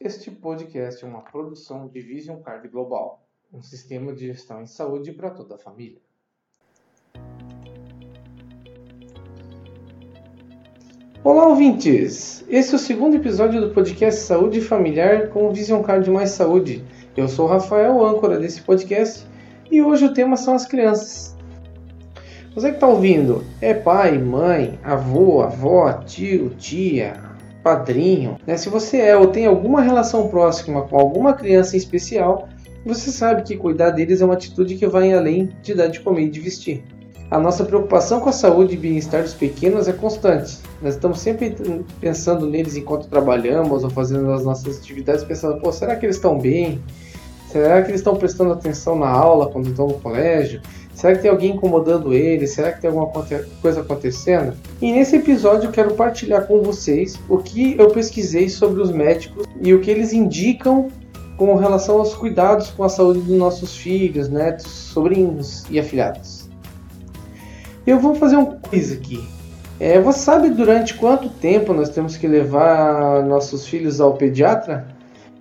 Este podcast é uma produção de Vision Card Global, um sistema de gestão em saúde para toda a família. Olá, ouvintes! Esse é o segundo episódio do podcast Saúde Familiar com Vision Card Mais Saúde. Eu sou o Rafael, âncora desse podcast, e hoje o tema são as crianças. Você que está ouvindo é pai, mãe, avô, avó, tio, tia, padrinho, né? se você é ou tem alguma relação próxima com alguma criança em especial, você sabe que cuidar deles é uma atitude que vai além de dar de comer e de vestir. A nossa preocupação com a saúde e bem-estar dos pequenos é constante. Nós estamos sempre pensando neles enquanto trabalhamos ou fazendo as nossas atividades, pensando: pô, será que eles estão bem? Será que eles estão prestando atenção na aula quando estão no colégio? Será que tem alguém incomodando eles? Será que tem alguma coisa acontecendo? E nesse episódio eu quero partilhar com vocês o que eu pesquisei sobre os médicos e o que eles indicam com relação aos cuidados com a saúde dos nossos filhos, netos, sobrinhos e afilhados. Eu vou fazer um quiz aqui. É, você sabe durante quanto tempo nós temos que levar nossos filhos ao pediatra?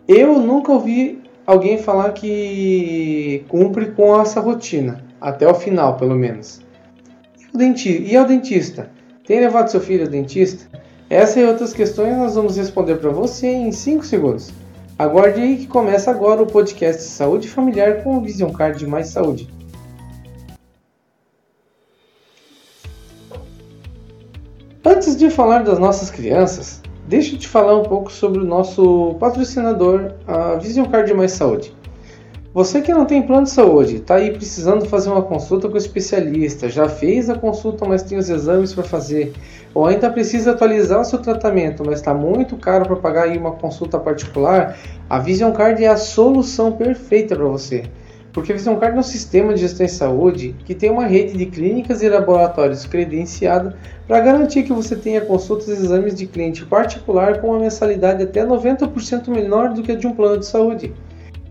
Eu nunca ouvi alguém falar que cumpre com essa rotina até o final, pelo menos. E, o denti e ao dentista? Tem levado seu filho ao dentista? Essa e outras questões nós vamos responder para você em 5 segundos. Aguarde aí que começa agora o podcast Saúde Familiar com o Vision Card Mais Saúde. Antes de falar das nossas crianças, deixa eu te falar um pouco sobre o nosso patrocinador, a Vision Card Mais Saúde. Você que não tem plano de saúde, está aí precisando fazer uma consulta com o especialista, já fez a consulta, mas tem os exames para fazer, ou ainda precisa atualizar o seu tratamento, mas está muito caro para pagar aí uma consulta particular, a Vision Card é a solução perfeita para você. Porque Vision Card é um sistema de gestão em saúde que tem uma rede de clínicas e laboratórios credenciada para garantir que você tenha consultas e exames de cliente particular com uma mensalidade até 90% menor do que a de um plano de saúde.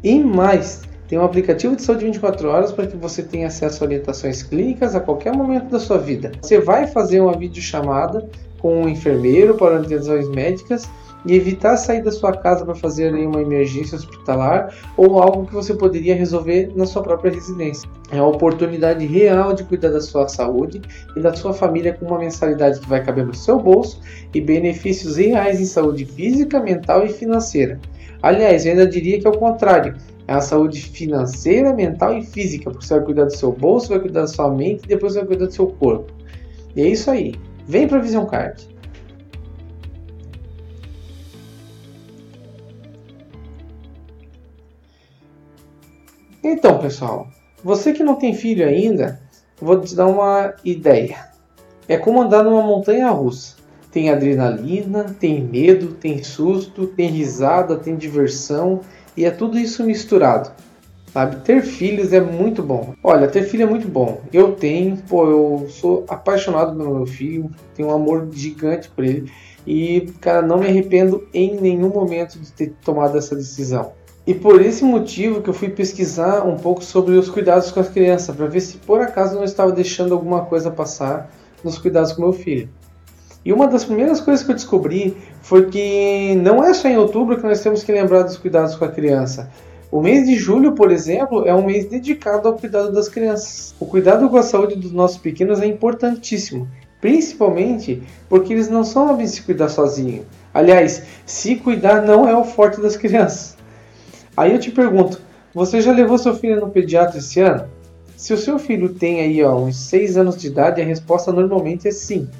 E mais, tem um aplicativo de saúde 24 horas para que você tenha acesso a orientações clínicas a qualquer momento da sua vida. Você vai fazer uma videochamada com um enfermeiro para orientações médicas e evitar sair da sua casa para fazer uma emergência hospitalar ou algo que você poderia resolver na sua própria residência. É a oportunidade real de cuidar da sua saúde e da sua família com uma mensalidade que vai caber no seu bolso e benefícios reais em saúde física, mental e financeira. Aliás, eu ainda diria que é o contrário. É a saúde financeira, mental e física, porque você vai cuidar do seu bolso, vai cuidar da sua mente e depois vai cuidar do seu corpo. E é isso aí. Vem para Vision Card. Então, pessoal, você que não tem filho ainda, vou te dar uma ideia. É como andar numa montanha russa. Tem adrenalina, tem medo, tem susto, tem risada, tem diversão e é tudo isso misturado. Sabe? Ter filhos é muito bom. Olha, ter filho é muito bom. Eu tenho, pô, eu sou apaixonado pelo meu filho, tenho um amor gigante por ele e, cara, não me arrependo em nenhum momento de ter tomado essa decisão. E por esse motivo que eu fui pesquisar um pouco sobre os cuidados com as crianças, para ver se por acaso não estava deixando alguma coisa passar nos cuidados com meu filho. E uma das primeiras coisas que eu descobri foi que não é só em outubro que nós temos que lembrar dos cuidados com a criança. O mês de julho, por exemplo, é um mês dedicado ao cuidado das crianças. O cuidado com a saúde dos nossos pequenos é importantíssimo, principalmente porque eles não são sabem se cuidar sozinhos. Aliás, se cuidar não é o forte das crianças. Aí eu te pergunto, você já levou seu filho no pediatra esse ano? Se o seu filho tem aí ó, uns 6 anos de idade, a resposta normalmente é sim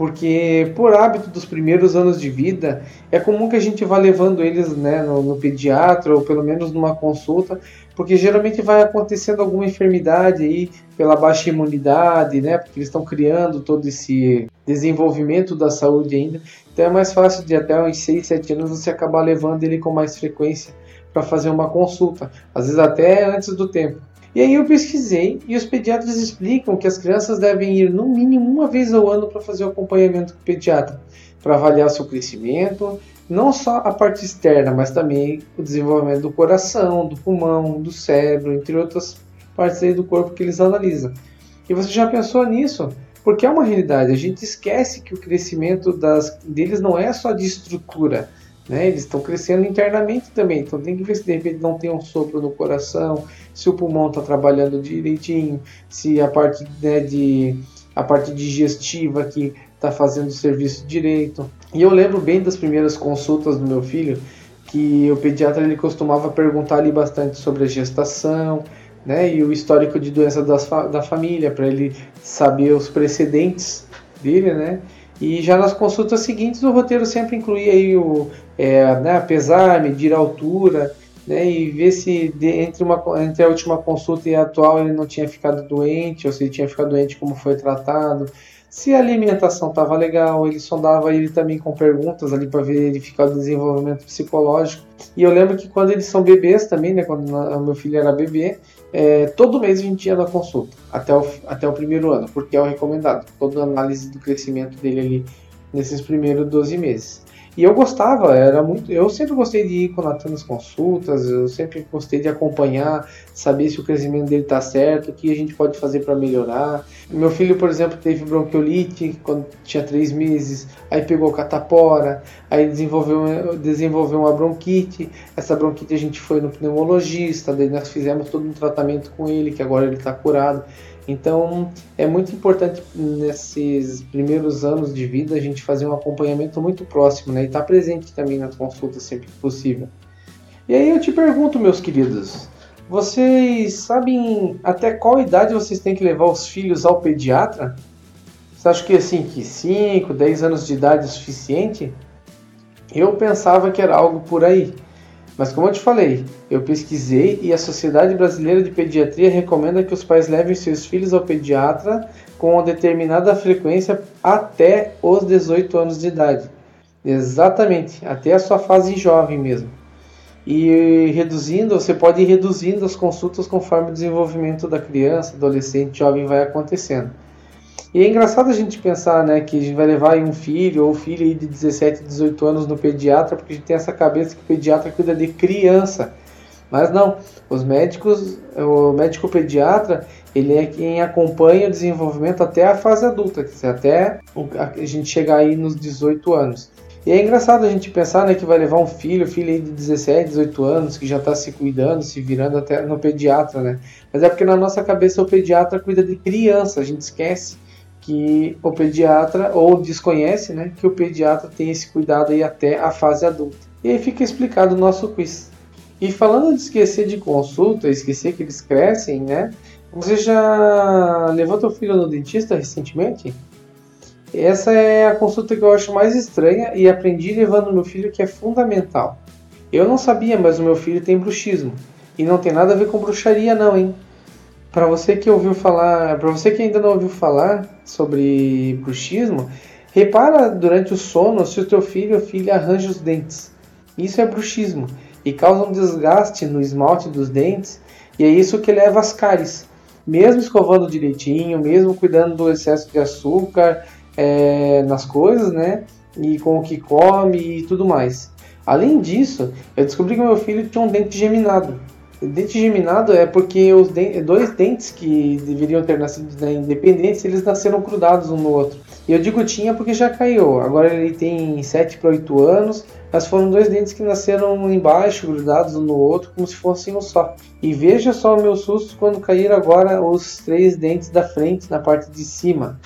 porque por hábito dos primeiros anos de vida é comum que a gente vá levando eles né, no, no, pediatra ou pelo menos numa consulta, porque geralmente vai acontecendo alguma enfermidade aí pela baixa imunidade, né, porque eles estão criando todo esse desenvolvimento da saúde ainda, então é mais fácil de até uns 6, 7 anos você acabar levando ele com mais frequência para fazer uma consulta, às vezes até antes do tempo. E aí eu pesquisei e os pediatras explicam que as crianças devem ir no mínimo uma vez ao ano para fazer o acompanhamento com o pediatra, para avaliar seu crescimento, não só a parte externa, mas também o desenvolvimento do coração, do pulmão, do cérebro, entre outras partes aí do corpo que eles analisam. E você já pensou nisso? Porque é uma realidade, a gente esquece que o crescimento das, deles não é só de estrutura, Né? Eles estão crescendo internamente também, então tem que ver se de repente não tem um sopro no coração, se o pulmão está trabalhando direitinho, se a parte né, de a parte digestiva aqui está fazendo o serviço direito. E eu lembro bem das primeiras consultas do meu filho, que o pediatra ele costumava perguntar ali bastante sobre a gestação, né, e o histórico de doença das, da família, para ele saber os precedentes dele, né, e já nas consultas seguintes o roteiro sempre incluía aí o é, né, pesar, medir a altura, né, e ver se de, entre, uma, entre a última consulta e a atual ele não tinha ficado doente, ou se ele tinha ficado doente, como foi tratado, se a alimentação estava legal, ele sondava ele também com perguntas ali para verificar o desenvolvimento psicológico. E eu lembro que quando eles são bebês também, né, quando meu filho era bebê, é, todo mês a gente ia na consulta, até o, até o primeiro ano, porque é o recomendado, toda a análise do crescimento dele ali nesses primeiros 12 meses. E eu gostava, era muito. Eu sempre gostei de ir com o Natan nas consultas, eu sempre gostei de acompanhar, saber se o crescimento dele está certo, o que a gente pode fazer para melhorar. Meu filho, por exemplo, teve bronquiolite quando tinha três meses, aí pegou catapora, aí desenvolveu, desenvolveu uma bronquite. Essa bronquite a gente foi no pneumologista, daí nós fizemos todo um tratamento com ele, que agora ele está curado. Então é muito importante nesses primeiros anos de vida a gente fazer um acompanhamento muito próximo né? e estar tá presente também nas consultas sempre que possível. E aí eu te pergunto, meus queridos, vocês sabem até qual idade vocês têm que levar os filhos ao pediatra? Você acha que assim, que 5, 10 anos de idade é suficiente? Eu pensava que era algo por aí. Mas como eu te falei, eu pesquisei e a Sociedade Brasileira de Pediatria recomenda que os pais levem seus filhos ao pediatra com uma determinada frequência até os 18 anos de idade. Exatamente, até a sua fase jovem mesmo. E reduzindo, você pode ir reduzindo as consultas conforme o desenvolvimento da criança, adolescente, jovem vai acontecendo. E é engraçado a gente pensar, né, que a gente vai levar um filho ou filha de 17, 18 anos no pediatra, porque a gente tem essa cabeça que o pediatra cuida de criança. Mas não, os médicos, o médico pediatra, ele é quem acompanha o desenvolvimento até a fase adulta, até a gente chegar aí nos 18 anos. E é engraçado a gente pensar né, que vai levar um filho, filho de 17, 18 anos, que já está se cuidando, se virando até no pediatra, né? Mas é porque na nossa cabeça o pediatra cuida de criança, a gente esquece que o pediatra, ou desconhece, né, que o pediatra tem esse cuidado aí até a fase adulta. E aí fica explicado o nosso quiz. E falando de esquecer de consulta, esquecer que eles crescem, né? Você já levou seu filho no dentista recentemente? Essa é a consulta que eu acho mais estranha e aprendi levando meu filho que é fundamental. Eu não sabia, mas o meu filho tem bruxismo. E não tem nada a ver com bruxaria não, hein? Para você que ouviu falar, para você que ainda não ouviu falar sobre bruxismo, repara durante o sono se o teu filho ou filha arranja os dentes. Isso é bruxismo e causa um desgaste no esmalte dos dentes e é isso que leva às cáries. Mesmo escovando direitinho, mesmo cuidando do excesso de açúcar é, nas coisas, né? E com o que come e tudo mais. Além disso, eu descobri que meu filho tinha um dente geminado. Dente geminado é porque os dois dentes que deveriam ter nascido na independência, eles nasceram grudados um no outro. E eu digo tinha porque já caiu. Agora ele tem 7 para 8 anos, mas foram dois dentes que nasceram embaixo, grudados um no outro, como se fossem um só. E veja só o meu susto quando caíram agora os três dentes da frente, na parte de cima.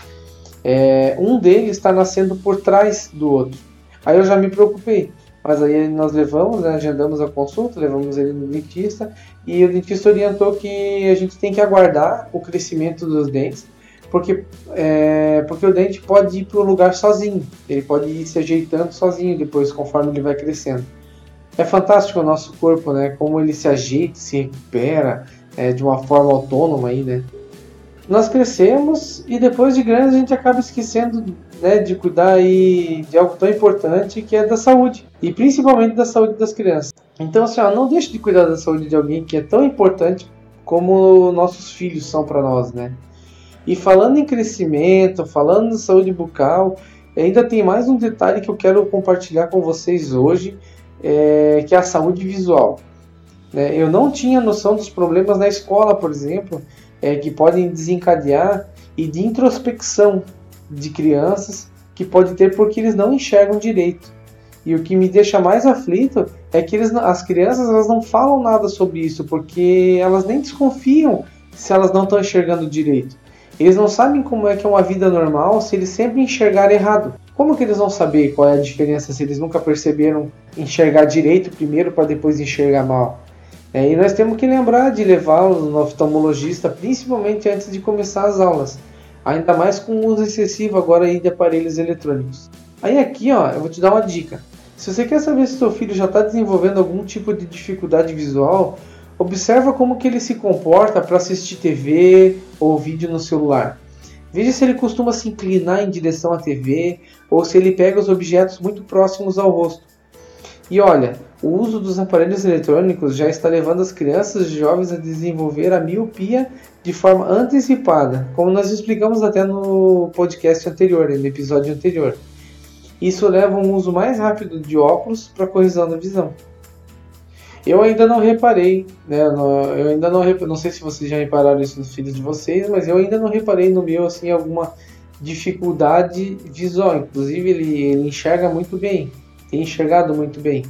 É, um deles está nascendo por trás do outro. Aí eu já me preocupei. Mas aí nós levamos, né, agendamos a consulta, levamos ele no dentista e o dentista orientou que a gente tem que aguardar o crescimento dos dentes, porque, é, porque o dente pode ir para o lugar sozinho, ele pode ir se ajeitando sozinho depois, conforme ele vai crescendo. É fantástico o nosso corpo, né, como ele se ajeita, se recupera é, de uma forma autônoma aí, né nós crescemos e depois de grandes a gente acaba esquecendo né, de cuidar aí de algo tão importante que é da saúde e principalmente da saúde das crianças. Então, assim, ó, não deixe de cuidar da saúde de alguém que é tão importante como nossos filhos são para nós, né? E falando em crescimento, falando em saúde bucal, ainda tem mais um detalhe que eu quero compartilhar com vocês hoje, é, que é a saúde visual. Né? Eu não tinha noção dos problemas na escola, por exemplo, é, que podem desencadear e de introspecção de crianças que pode ter porque eles não enxergam direito. E o que me deixa mais aflito é que eles, as crianças elas não falam nada sobre isso, porque elas nem desconfiam se elas não estão enxergando direito. Eles não sabem como é que é uma vida normal se eles sempre enxergarem errado. Como que eles vão saber qual é a diferença se eles nunca perceberam enxergar direito primeiro para depois enxergar mal? É, e nós temos que lembrar de levá-los no oftalmologista, principalmente antes de começar as aulas. Ainda mais com o uso excessivo agora aí de aparelhos eletrônicos. Aí aqui, ó, eu vou te dar uma dica. Se você quer saber se seu filho já está desenvolvendo algum tipo de dificuldade visual, observa como que ele se comporta para assistir TV ou vídeo no celular. Veja se ele costuma se inclinar em direção à TV ou se ele pega os objetos muito próximos ao rosto. E olha, o uso dos aparelhos eletrônicos já está levando as crianças e jovens a desenvolver a miopia de forma antecipada, como nós explicamos até no podcast anterior, no episódio anterior. Isso leva a um uso mais rápido de óculos para correção da visão. Eu ainda não reparei, né? Eu ainda não não sei se vocês já repararam isso nos filhos de vocês, mas eu ainda não reparei no meu assim alguma dificuldade visual. Inclusive ele, ele enxerga muito bem, enxergado muito bem.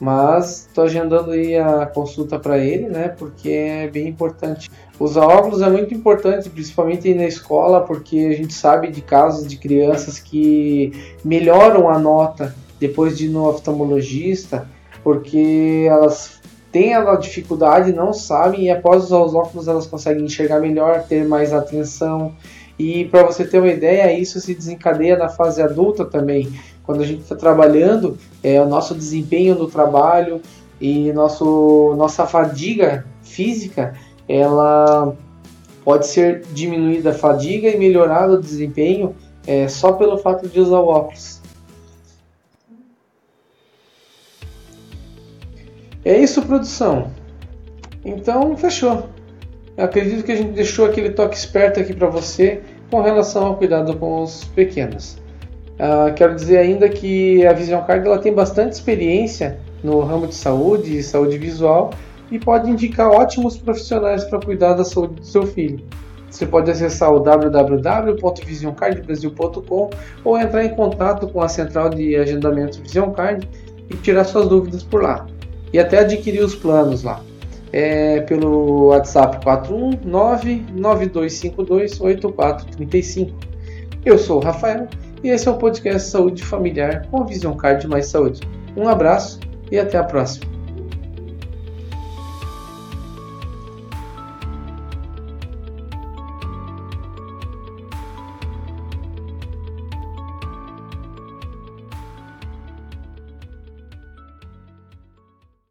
Mas estou agendando aí a consulta para ele, né? Porque é bem importante. Usar óculos é muito importante, principalmente na escola, porque a gente sabe de casos de crianças que melhoram a nota depois de ir no oftalmologista, porque elas têm a dificuldade, não sabem, e após usar os óculos elas conseguem enxergar melhor, ter mais atenção. E para você ter uma ideia, isso se desencadeia na fase adulta também quando a gente está trabalhando, é, o nosso desempenho no trabalho e nosso, nossa fadiga física, ela pode ser diminuída a fadiga e melhorado o desempenho é, só pelo fato de usar o óculos. É isso, produção. Então, fechou. Eu acredito que a gente deixou aquele toque esperto aqui para você com relação ao cuidado com os pequenos. Uh, quero dizer ainda que a Vision Card ela tem bastante experiência no ramo de saúde e saúde visual e pode indicar ótimos profissionais para cuidar da saúde do seu filho. Você pode acessar o www.visioncardbrasil.com ou entrar em contato com a central de agendamento Vision Card e tirar suas dúvidas por lá. E até adquirir os planos lá. É pelo WhatsApp 419 9252 8435. Eu sou o Rafael e esse é o podcast Saúde Familiar com a Vision Card Mais Saúde. Um abraço e até a próxima.